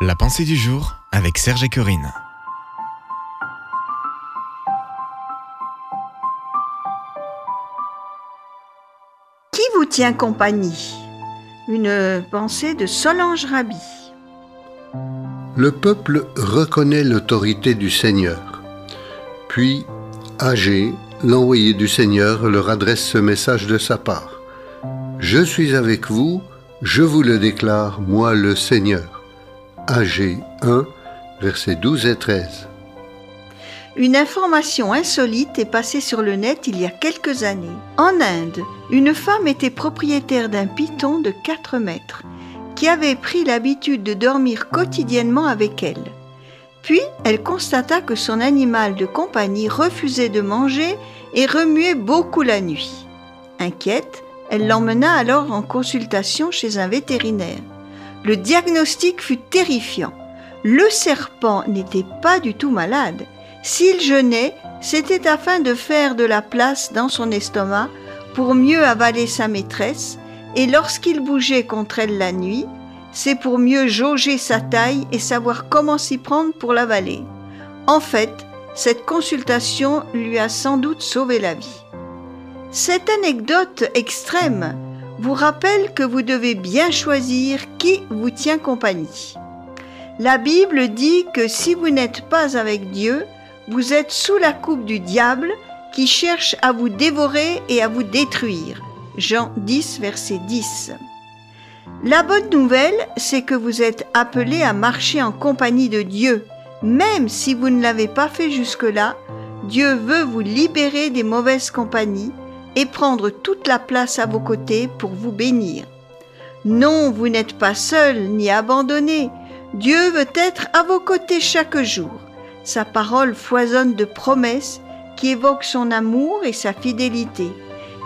La pensée du jour avec Serge et Corinne. Qui vous tient compagnie? Une pensée de Solange Rabi. Le peuple reconnaît l'autorité du Seigneur. Puis, Agé, l'envoyé du Seigneur, leur adresse ce message de sa part. Je suis avec vous, je vous le déclare, moi le Seigneur. Agé 1, versets 12 et 13. Une information insolite est passée sur le net il y a quelques années. En Inde, une femme était propriétaire d'un python de 4 mètres qui avait pris l'habitude de dormir quotidiennement avec elle. Puis elle constata que son animal de compagnie refusait de manger et remuait beaucoup la nuit. Inquiète, elle l'emmena alors en consultation chez un vétérinaire. Le diagnostic fut terrifiant. Le serpent n'était pas du tout malade. S'il jeûnait, c'était afin de faire de la place dans son estomac pour mieux avaler sa maîtresse, et lorsqu'il bougeait contre elle la nuit, c'est pour mieux jauger sa taille et savoir comment s'y prendre pour l'avaler. En fait, cette consultation lui a sans doute sauvé la vie. Cette anecdote extrême vous rappelle que vous devez bien choisir qui vous tient compagnie. La Bible dit que si vous n'êtes pas avec Dieu, vous êtes sous la coupe du diable qui cherche à vous dévorer et à vous détruire. Jean 10, verset 10. La bonne nouvelle, c'est que vous êtes appelé à marcher en compagnie de Dieu. Même si vous ne l'avez pas fait jusque-là, Dieu veut vous libérer des mauvaises compagnies et prendre toute la place à vos côtés pour vous bénir. Non, vous n'êtes pas seul ni abandonné. Dieu veut être à vos côtés chaque jour. Sa parole foisonne de promesses qui évoquent son amour et sa fidélité.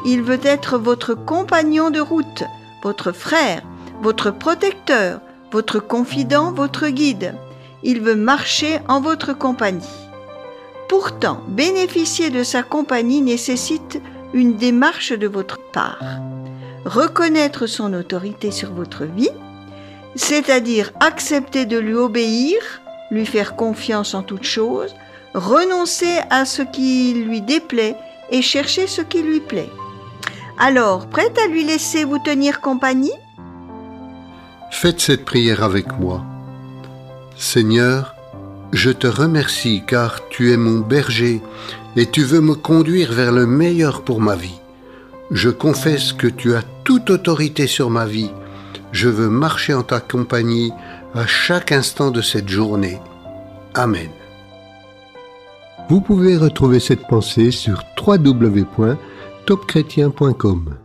Il veut être votre compagnon de route, votre frère, votre protecteur, votre confident, votre guide. Il veut marcher en votre compagnie. Pourtant, bénéficier de sa compagnie nécessite une démarche de votre part. Reconnaître son autorité sur votre vie, c'est-à-dire accepter de lui obéir, lui faire confiance en toute chose, renoncer à ce qui lui déplaît et chercher ce qui lui plaît. Alors, prête à lui laisser vous tenir compagnie? Faites cette prière avec moi. Seigneur, je te remercie car tu es mon berger et tu veux me conduire vers le meilleur pour ma vie. Je confesse que tu as toute autorité sur ma vie. Je veux marcher en ta compagnie à chaque instant de cette journée. Amen. Vous pouvez retrouver cette pensée sur www.topchrétien.com.